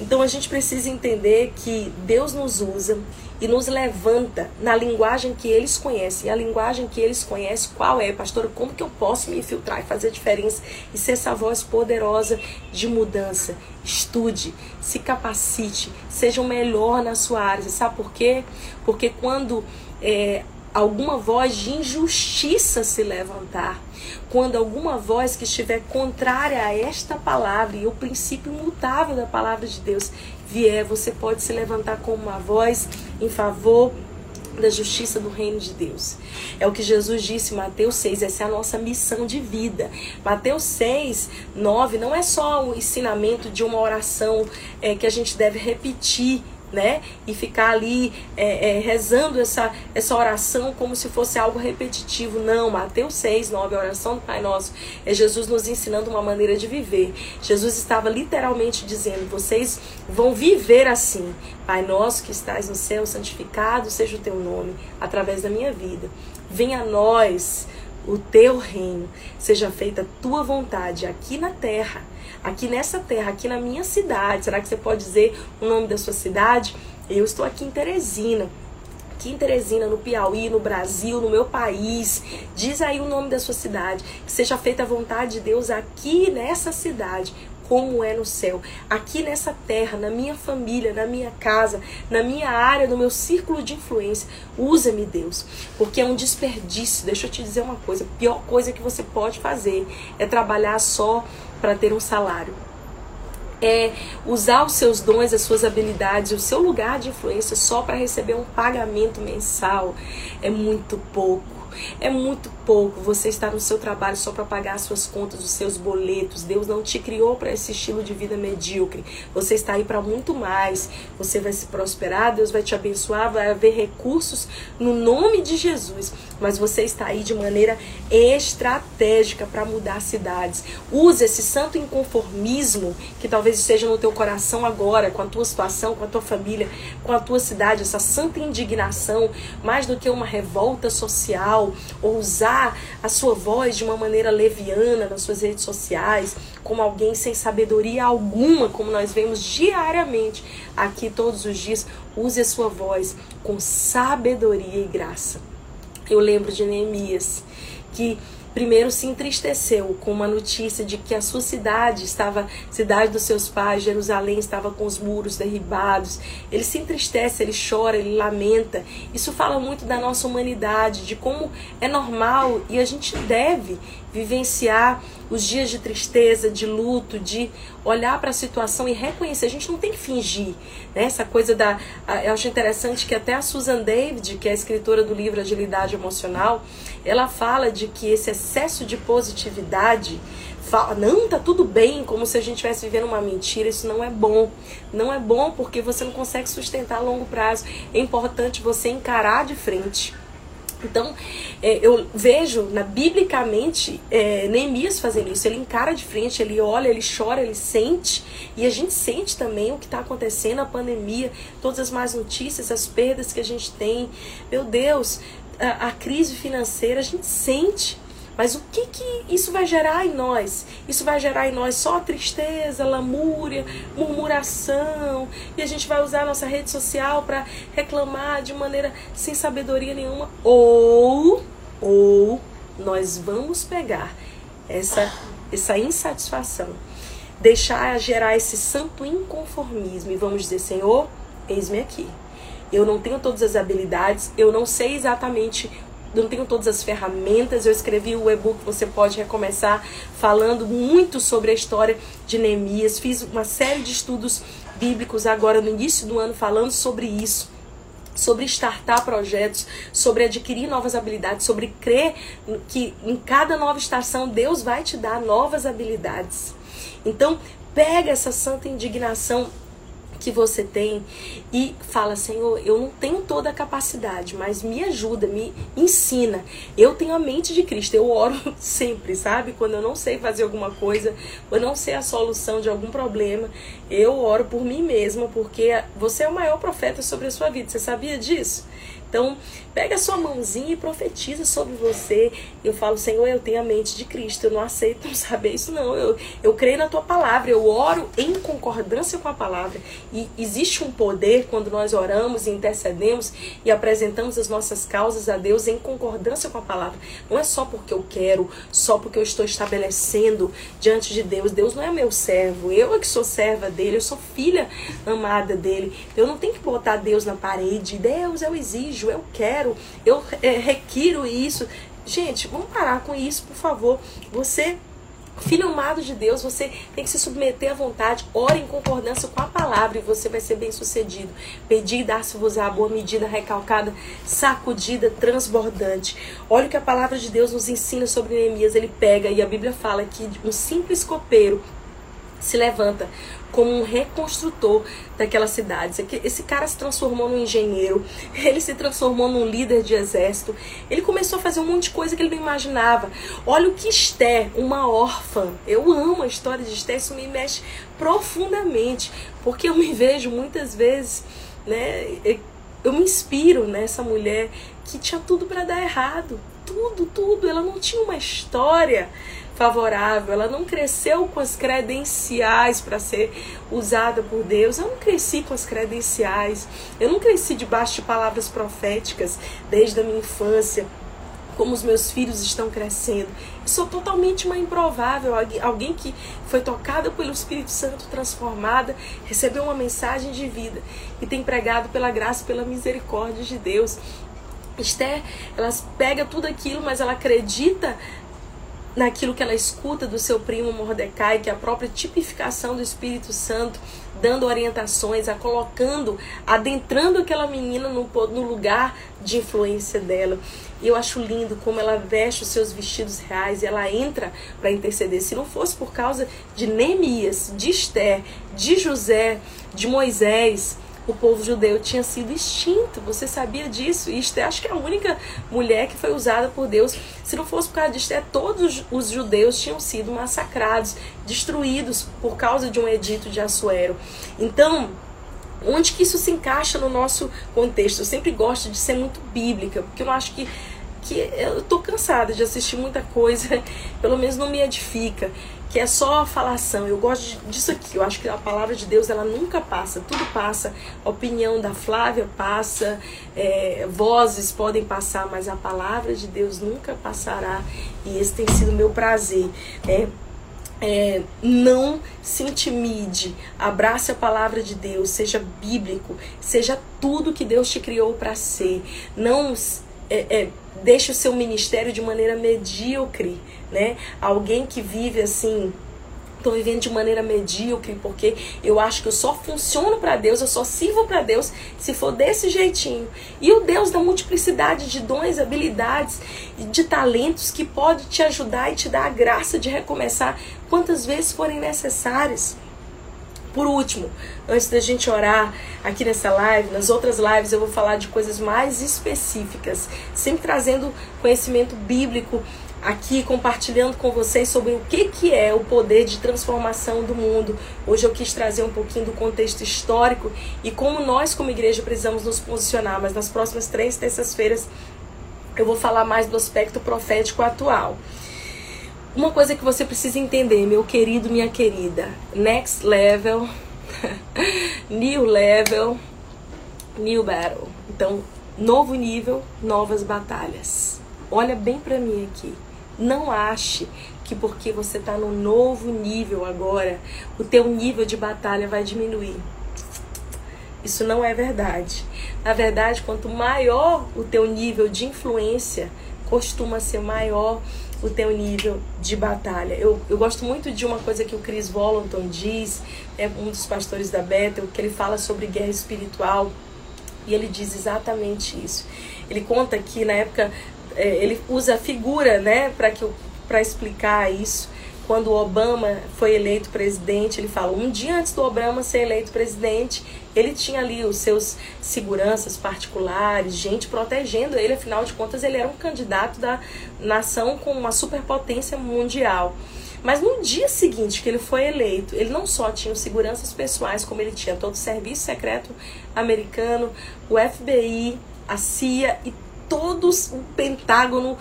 Então a gente precisa entender que Deus nos usa e nos levanta na linguagem que eles conhecem. E a linguagem que eles conhecem, qual é, pastora? Como que eu posso me infiltrar e fazer diferença e ser essa voz poderosa de mudança? Estude, se capacite, seja o melhor na sua área. Sabe por quê? Porque quando é, alguma voz de injustiça se levantar, quando alguma voz que estiver contrária a esta palavra e o princípio imutável da palavra de Deus vier, você pode se levantar como uma voz em favor da justiça do reino de Deus. É o que Jesus disse em Mateus 6, essa é a nossa missão de vida. Mateus 6, 9 não é só o ensinamento de uma oração é, que a gente deve repetir né? E ficar ali é, é, rezando essa, essa oração como se fosse algo repetitivo. Não, Mateus 6, 9, a oração do Pai Nosso, é Jesus nos ensinando uma maneira de viver. Jesus estava literalmente dizendo: vocês vão viver assim. Pai nosso que estás no céu, santificado seja o teu nome, através da minha vida. Venha a nós o teu reino, seja feita a tua vontade aqui na terra aqui nessa terra, aqui na minha cidade. Será que você pode dizer o nome da sua cidade? Eu estou aqui em Teresina. Aqui em Teresina, no Piauí, no Brasil, no meu país. Diz aí o nome da sua cidade. Que seja feita a vontade de Deus aqui nessa cidade como é no céu. Aqui nessa terra, na minha família, na minha casa, na minha área, no meu círculo de influência. Usa-me, Deus. Porque é um desperdício. Deixa eu te dizer uma coisa: a pior coisa que você pode fazer é trabalhar só para ter um salário. É usar os seus dons, as suas habilidades, o seu lugar de influência só para receber um pagamento mensal é muito pouco. É muito pouco você estar no seu trabalho só para pagar as suas contas, os seus boletos. Deus não te criou para esse estilo de vida medíocre. Você está aí para muito mais. Você vai se prosperar, Deus vai te abençoar, vai haver recursos no nome de Jesus. mas você está aí de maneira estratégica para mudar cidades. Use esse santo inconformismo que talvez esteja no teu coração agora, com a tua situação, com a tua família, com a tua cidade, essa santa indignação, mais do que uma revolta social, ou usar a sua voz de uma maneira leviana nas suas redes sociais, como alguém sem sabedoria alguma, como nós vemos diariamente aqui todos os dias. Use a sua voz com sabedoria e graça. Eu lembro de Neemias, que primeiro se entristeceu com uma notícia de que a sua cidade estava, cidade dos seus pais, Jerusalém, estava com os muros derribados. Ele se entristece, ele chora, ele lamenta. Isso fala muito da nossa humanidade, de como é normal e a gente deve vivenciar os dias de tristeza, de luto, de olhar para a situação e reconhecer. A gente não tem que fingir. Né? Essa coisa da. Eu acho interessante que até a Susan David, que é a escritora do livro Agilidade Emocional, ela fala de que esse excesso de positividade fala, não, tá tudo bem, como se a gente estivesse vivendo uma mentira, isso não é bom. Não é bom porque você não consegue sustentar a longo prazo. É importante você encarar de frente então, é, eu vejo, na, biblicamente, é, Neemias fazendo isso. Ele encara de frente, ele olha, ele chora, ele sente. E a gente sente também o que está acontecendo, a pandemia, todas as más notícias, as perdas que a gente tem. Meu Deus, a, a crise financeira, a gente sente. Mas o que, que isso vai gerar em nós? Isso vai gerar em nós só tristeza, lamúria, murmuração, e a gente vai usar a nossa rede social para reclamar de maneira sem sabedoria nenhuma, ou ou nós vamos pegar essa essa insatisfação, deixar gerar esse santo inconformismo e vamos dizer, Senhor, eis-me aqui. Eu não tenho todas as habilidades, eu não sei exatamente não tenho todas as ferramentas. Eu escrevi o e-book Você Pode Recomeçar, falando muito sobre a história de Neemias. Fiz uma série de estudos bíblicos agora no início do ano falando sobre isso sobre startar projetos, sobre adquirir novas habilidades, sobre crer que em cada nova estação Deus vai te dar novas habilidades. Então, pega essa santa indignação que você tem e fala, Senhor, eu não tenho toda a capacidade, mas me ajuda, me ensina. Eu tenho a mente de Cristo, eu oro sempre, sabe? Quando eu não sei fazer alguma coisa, quando eu não sei a solução de algum problema, eu oro por mim mesma, porque você é o maior profeta sobre a sua vida. Você sabia disso? Então, pega a sua mãozinha e profetiza sobre você. Eu falo, Senhor, eu tenho a mente de Cristo. Eu não aceito não saber isso, não. Eu, eu creio na tua palavra. Eu oro em concordância com a palavra. E existe um poder quando nós oramos e intercedemos e apresentamos as nossas causas a Deus em concordância com a palavra. Não é só porque eu quero, só porque eu estou estabelecendo diante de Deus. Deus não é meu servo. Eu é que sou serva dele. Eu sou filha amada dele. Eu não tenho que botar Deus na parede. Deus, eu exijo eu quero, eu é, requiro isso. Gente, vamos parar com isso, por favor. Você Filho amado de Deus, você tem que se submeter à vontade, ore em concordância com a palavra e você vai ser bem sucedido. Pedir e dar-se-vos a boa medida, recalcada, sacudida, transbordante. Olha o que a palavra de Deus nos ensina sobre Neemias. Ele pega e a Bíblia fala que um simples copeiro se levanta como um reconstrutor daquela cidade. Esse cara se transformou num engenheiro, ele se transformou num líder de exército, ele começou a fazer um monte de coisa que ele não imaginava. Olha o que Esther, uma órfã, eu amo a história de Esther, isso me mexe profundamente, porque eu me vejo muitas vezes, né, eu me inspiro nessa mulher que tinha tudo para dar errado, tudo, tudo, ela não tinha uma história favorável, ela não cresceu com as credenciais para ser usada por Deus. Eu não cresci com as credenciais, eu não cresci debaixo de palavras proféticas desde a minha infância. Como os meus filhos estão crescendo. Eu sou totalmente uma improvável, alguém que foi tocada pelo Espírito Santo, transformada, recebeu uma mensagem de vida e tem pregado pela graça pela misericórdia de Deus. Esther, ela pega tudo aquilo, mas ela acredita naquilo que ela escuta do seu primo Mordecai, que é a própria tipificação do Espírito Santo, dando orientações, a colocando, adentrando aquela menina no, no lugar de influência dela. E eu acho lindo como ela veste os seus vestidos reais e ela entra para interceder. Se não fosse por causa de Neemias, de Esther, de José, de Moisés, o povo judeu tinha sido extinto. Você sabia disso? E Esther, acho que é a única mulher que foi usada por Deus. Se não fosse por causa de Esther, todos os judeus tinham sido massacrados, destruídos por causa de um edito de Assuero. Então, onde que isso se encaixa no nosso contexto? Eu sempre gosto de ser muito bíblica, porque eu acho que que eu tô cansada de assistir muita coisa, pelo menos não me edifica que é só falação. Eu gosto disso aqui. Eu acho que a palavra de Deus ela nunca passa. Tudo passa. A opinião da Flávia passa. É, vozes podem passar, mas a palavra de Deus nunca passará. E esse tem sido meu prazer. É, é, não se intimide, abrace a palavra de Deus, seja bíblico, seja tudo que Deus te criou para ser. Não é, deixe o seu ministério de maneira medíocre, né? Alguém que vive assim, estou vivendo de maneira medíocre porque eu acho que eu só funciono para Deus, eu só sirvo para Deus se for desse jeitinho. E o Deus da multiplicidade de dons, habilidades e de talentos que pode te ajudar e te dar a graça de recomeçar quantas vezes forem necessárias. Por último, antes da gente orar aqui nessa live, nas outras lives eu vou falar de coisas mais específicas, sempre trazendo conhecimento bíblico aqui compartilhando com vocês sobre o que, que é o poder de transformação do mundo. Hoje eu quis trazer um pouquinho do contexto histórico e como nós, como igreja, precisamos nos posicionar. Mas nas próximas três terças-feiras eu vou falar mais do aspecto profético atual. Uma coisa que você precisa entender, meu querido, minha querida, next level, new level, new battle. Então, novo nível, novas batalhas. Olha bem para mim aqui. Não ache que porque você está no novo nível agora, o teu nível de batalha vai diminuir. Isso não é verdade. Na verdade, quanto maior o teu nível de influência, costuma ser maior o teu nível de batalha. Eu, eu gosto muito de uma coisa que o Chris Volanton diz, é um dos pastores da Bethel, que ele fala sobre guerra espiritual e ele diz exatamente isso. Ele conta que na época é, ele usa a figura, né, para que para explicar isso quando o Obama foi eleito presidente, ele fala, um dia antes do Obama ser eleito presidente, ele tinha ali os seus seguranças particulares, gente protegendo ele, afinal de contas ele era um candidato da nação com uma superpotência mundial. Mas no dia seguinte que ele foi eleito, ele não só tinha os seguranças pessoais, como ele tinha todo o serviço secreto americano, o FBI, a CIA e todos o Pentágono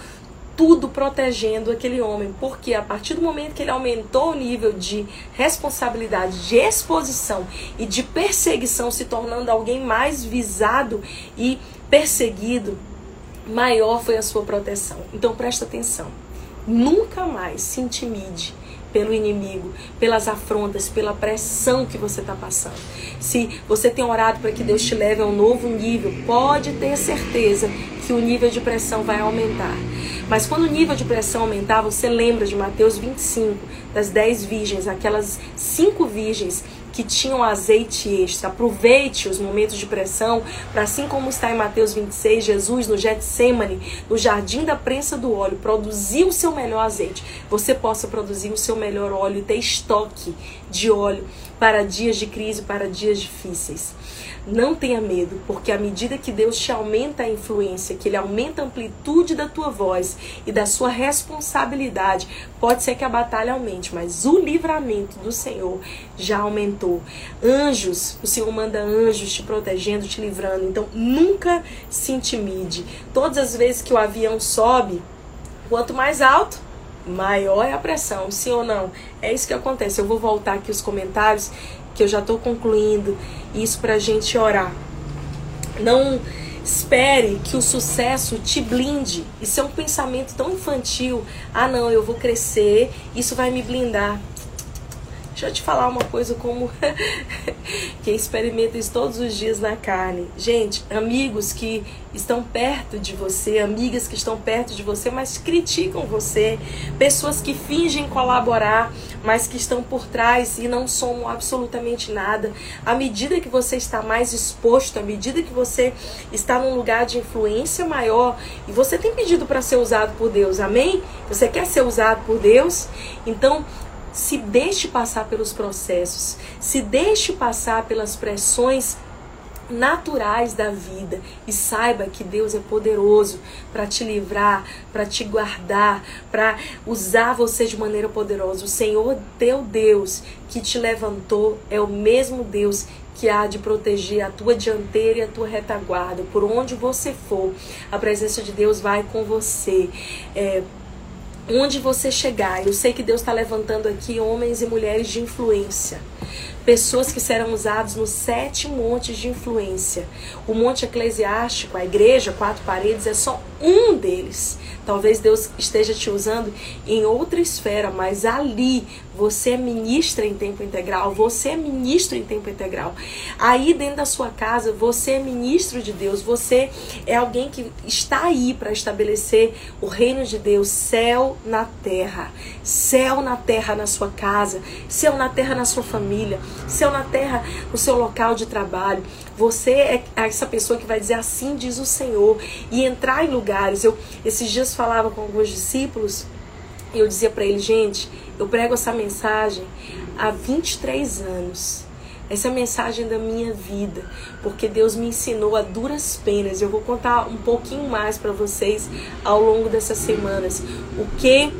tudo protegendo aquele homem, porque a partir do momento que ele aumentou o nível de responsabilidade, de exposição e de perseguição, se tornando alguém mais visado e perseguido, maior foi a sua proteção. Então presta atenção. Nunca mais se intimide pelo inimigo, pelas afrontas, pela pressão que você está passando. Se você tem orado para que Deus te leve a um novo nível, pode ter certeza que o nível de pressão vai aumentar. Mas quando o nível de pressão aumentar, você lembra de Mateus 25, das 10 virgens, aquelas cinco virgens que tinham azeite extra. Aproveite os momentos de pressão, para assim como está em Mateus 26, Jesus no Getsemane, no jardim da prensa do óleo, produzir o seu melhor azeite. Você possa produzir o seu melhor óleo e ter estoque de óleo para dias de crise, para dias difíceis. Não tenha medo, porque à medida que Deus te aumenta a influência, que Ele aumenta a amplitude da tua voz e da sua responsabilidade, pode ser que a batalha aumente, mas o livramento do Senhor já aumentou. Anjos, o Senhor manda anjos te protegendo, te livrando. Então nunca se intimide. Todas as vezes que o avião sobe, quanto mais alto, maior é a pressão, sim ou não? É isso que acontece. Eu vou voltar aqui os comentários que eu já estou concluindo isso para a gente orar. Não espere que o sucesso te blinde. Isso é um pensamento tão infantil. Ah, não, eu vou crescer, isso vai me blindar. Deixa eu te falar uma coisa como quem experimenta isso todos os dias na carne. Gente, amigos que estão perto de você, amigas que estão perto de você, mas criticam você, pessoas que fingem colaborar, mas que estão por trás e não somam absolutamente nada. À medida que você está mais exposto, à medida que você está num lugar de influência maior, e você tem pedido para ser usado por Deus, amém? Você quer ser usado por Deus? Então, se deixe passar pelos processos, se deixe passar pelas pressões naturais da vida e saiba que Deus é poderoso para te livrar, para te guardar, para usar você de maneira poderosa. O Senhor teu Deus que te levantou é o mesmo Deus que há de proteger a tua dianteira e a tua retaguarda. Por onde você for, a presença de Deus vai com você. É, onde você chegar, eu sei que Deus está levantando aqui homens e mulheres de influência pessoas que serão usadas nos sete montes de influência. O monte eclesiástico, a igreja, quatro paredes, é só um deles. Talvez Deus esteja te usando em outra esfera, mas ali você é ministra em tempo integral, você é ministro em tempo integral. Aí dentro da sua casa, você é ministro de Deus, você é alguém que está aí para estabelecer o reino de Deus, céu na terra. Céu na terra na sua casa, céu na terra na sua família, céu na terra no seu local de trabalho. Você é essa pessoa que vai dizer assim diz o Senhor e entrar em lugares. Eu esses dias falava com alguns discípulos e eu dizia para eles, gente, eu prego essa mensagem há 23 anos. Essa é a mensagem da minha vida, porque Deus me ensinou a duras penas. Eu vou contar um pouquinho mais para vocês ao longo dessas semanas o que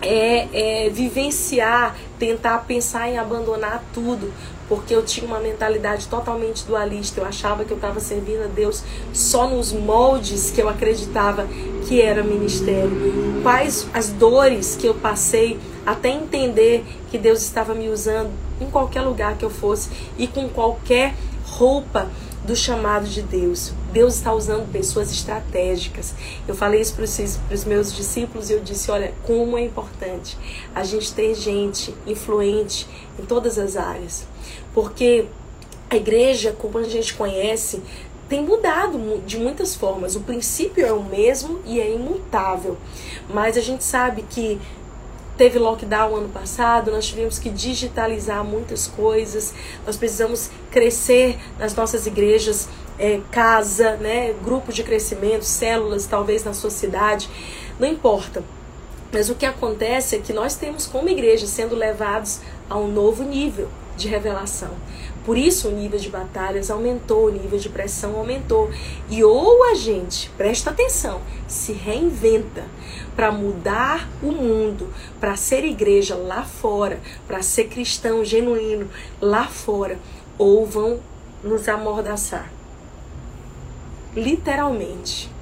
é, é vivenciar, tentar pensar em abandonar tudo, porque eu tinha uma mentalidade totalmente dualista. Eu achava que eu estava servindo a Deus só nos moldes que eu acreditava que era ministério. Quais as dores que eu passei até entender que Deus estava me usando em qualquer lugar que eu fosse e com qualquer roupa do chamado de Deus. Deus está usando pessoas estratégicas. Eu falei isso para os meus discípulos e eu disse: olha, como é importante a gente ter gente influente em todas as áreas. Porque a igreja, como a gente conhece, tem mudado de muitas formas. O princípio é o mesmo e é imutável. Mas a gente sabe que teve lockdown ano passado, nós tivemos que digitalizar muitas coisas, nós precisamos crescer nas nossas igrejas, é, casa, né, grupo de crescimento, células, talvez na sua cidade, não importa. Mas o que acontece é que nós temos como igreja sendo levados a um novo nível de revelação. Por isso o nível de batalhas aumentou, o nível de pressão aumentou. E ou a gente, presta atenção, se reinventa para mudar o mundo, para ser igreja lá fora, para ser cristão genuíno lá fora, ou vão nos amordaçar. Literalmente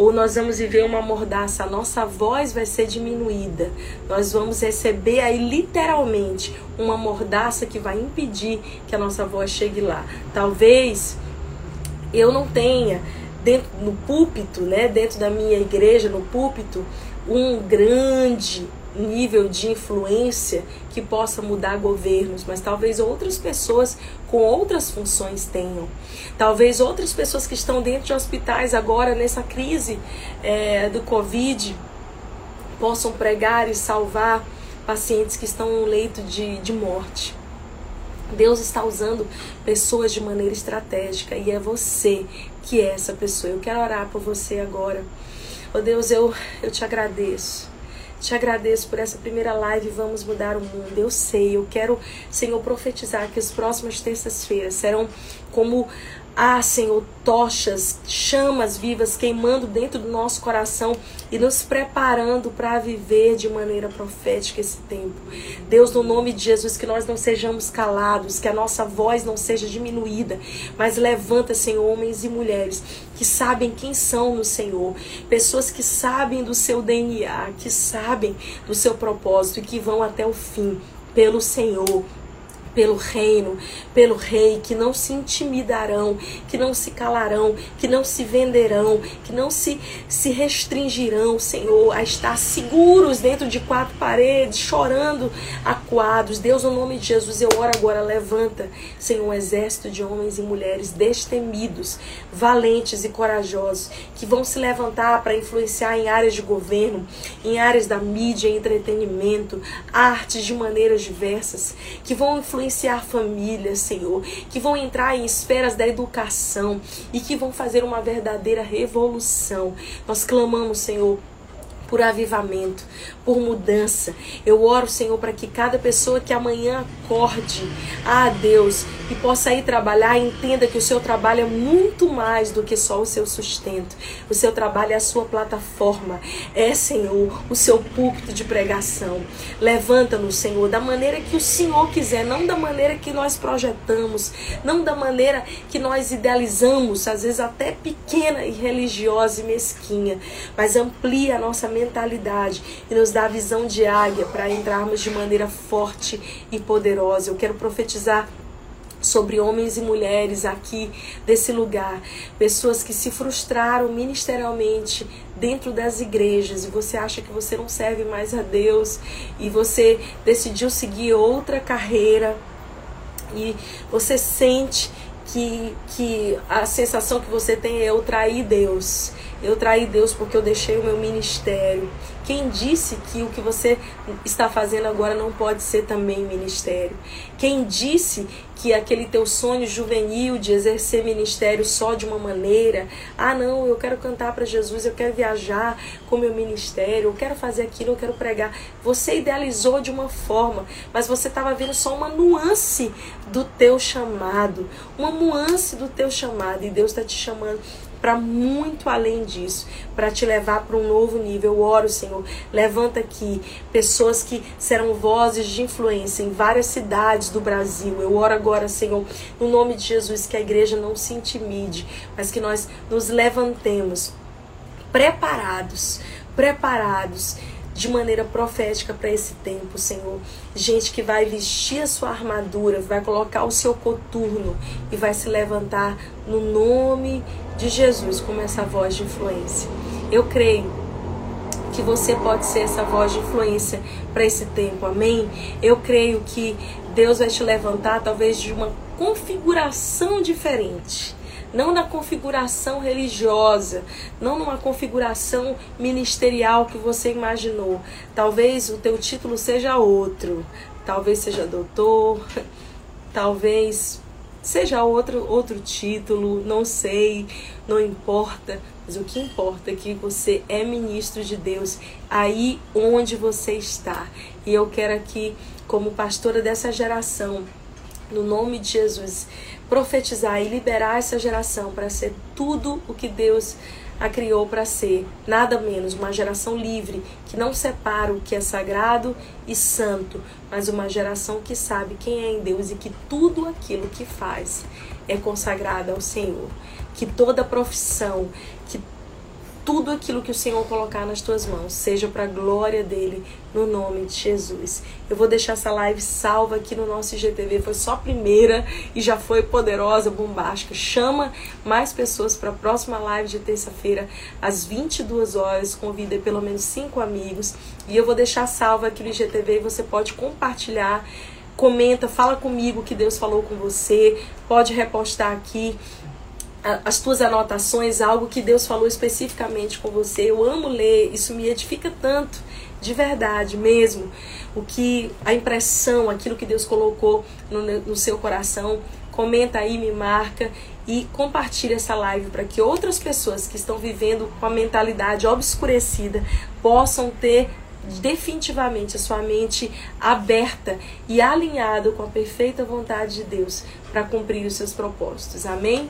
ou nós vamos viver uma mordaça, a nossa voz vai ser diminuída. Nós vamos receber aí literalmente uma mordaça que vai impedir que a nossa voz chegue lá. Talvez eu não tenha dentro no púlpito, né, dentro da minha igreja, no púlpito, um grande nível de influência que possa mudar governos, mas talvez outras pessoas com outras funções tenham. Talvez outras pessoas que estão dentro de hospitais agora nessa crise é, do Covid possam pregar e salvar pacientes que estão no leito de, de morte. Deus está usando pessoas de maneira estratégica e é você que é essa pessoa. Eu quero orar por você agora. Oh Deus, eu, eu te agradeço. Te agradeço por essa primeira live. Vamos mudar o mundo. Eu sei, eu quero, Senhor, profetizar que as próximas terças-feiras serão como ah, Senhor, tochas, chamas vivas queimando dentro do nosso coração e nos preparando para viver de maneira profética esse tempo. Deus, no nome de Jesus, que nós não sejamos calados, que a nossa voz não seja diminuída, mas levanta, Senhor, homens e mulheres que sabem quem são no Senhor, pessoas que sabem do seu DNA, que sabem do seu propósito e que vão até o fim pelo Senhor pelo reino, pelo rei, que não se intimidarão, que não se calarão, que não se venderão, que não se, se restringirão, Senhor, a estar seguros dentro de quatro paredes, chorando acuados. Deus, no nome de Jesus, eu oro agora, levanta, Senhor, um exército de homens e mulheres destemidos, valentes e corajosos, que vão se levantar para influenciar em áreas de governo, em áreas da mídia, entretenimento, artes de maneiras diversas, que vão influenciar famílias, Senhor, que vão entrar em esferas da educação e que vão fazer uma verdadeira revolução. Nós clamamos, Senhor, por avivamento, por mudança. Eu oro, Senhor, para que cada pessoa que amanhã acorde, ah Deus, e possa ir trabalhar, entenda que o seu trabalho é muito mais do que só o seu sustento. O seu trabalho é a sua plataforma, é, Senhor, o seu púlpito de pregação. Levanta-nos, Senhor, da maneira que o Senhor quiser, não da maneira que nós projetamos, não da maneira que nós idealizamos, às vezes até pequena e religiosa e mesquinha, mas amplia a nossa mentalidade e nos dá a visão de águia para entrarmos de maneira forte e poderosa. Eu quero profetizar sobre homens e mulheres aqui desse lugar, pessoas que se frustraram ministerialmente dentro das igrejas e você acha que você não serve mais a Deus e você decidiu seguir outra carreira e você sente que, que a sensação que você tem é eu trair Deus. Eu traí Deus porque eu deixei o meu ministério. Quem disse que o que você está fazendo agora não pode ser também ministério? Quem disse que aquele teu sonho juvenil de exercer ministério só de uma maneira, ah não, eu quero cantar para Jesus, eu quero viajar com meu ministério, eu quero fazer aquilo, eu quero pregar. Você idealizou de uma forma, mas você estava vendo só uma nuance do teu chamado, uma nuance do teu chamado e Deus está te chamando para muito além disso, para te levar para um novo nível. Eu oro, Senhor, levanta aqui pessoas que serão vozes de influência em várias cidades do Brasil. Eu oro agora, Senhor, no nome de Jesus, que a igreja não se intimide, mas que nós nos levantemos preparados, preparados de maneira profética para esse tempo, Senhor. Gente que vai vestir a sua armadura, vai colocar o seu coturno e vai se levantar no nome de Jesus como essa voz de influência. Eu creio que você pode ser essa voz de influência para esse tempo, amém? Eu creio que Deus vai te levantar talvez de uma configuração diferente. Não na configuração religiosa, não numa configuração ministerial que você imaginou. Talvez o teu título seja outro, talvez seja doutor, talvez seja outro outro título, não sei, não importa, mas o que importa é que você é ministro de Deus aí onde você está. E eu quero aqui, como pastora dessa geração, no nome de Jesus, profetizar e liberar essa geração para ser tudo o que Deus a criou para ser, nada menos, uma geração livre, que não separa o que é sagrado e santo, mas uma geração que sabe quem é em Deus e que tudo aquilo que faz é consagrado ao Senhor. Que toda profissão, que tudo aquilo que o Senhor colocar nas tuas mãos seja para a glória dele, no nome de Jesus. Eu vou deixar essa live salva aqui no nosso IGTV, foi só a primeira e já foi poderosa, bombástica. Chama mais pessoas para a próxima live de terça-feira, às 22 horas. Convida pelo menos cinco amigos e eu vou deixar salva aqui no IGTV e você pode compartilhar. Comenta, fala comigo que Deus falou com você, pode repostar aqui as tuas anotações, algo que Deus falou especificamente com você. Eu amo ler, isso me edifica tanto, de verdade mesmo. O que a impressão, aquilo que Deus colocou no, no seu coração, comenta aí, me marca e compartilha essa live para que outras pessoas que estão vivendo com a mentalidade obscurecida possam ter definitivamente a sua mente aberta e alinhada com a perfeita vontade de Deus para cumprir os seus propósitos. Amém?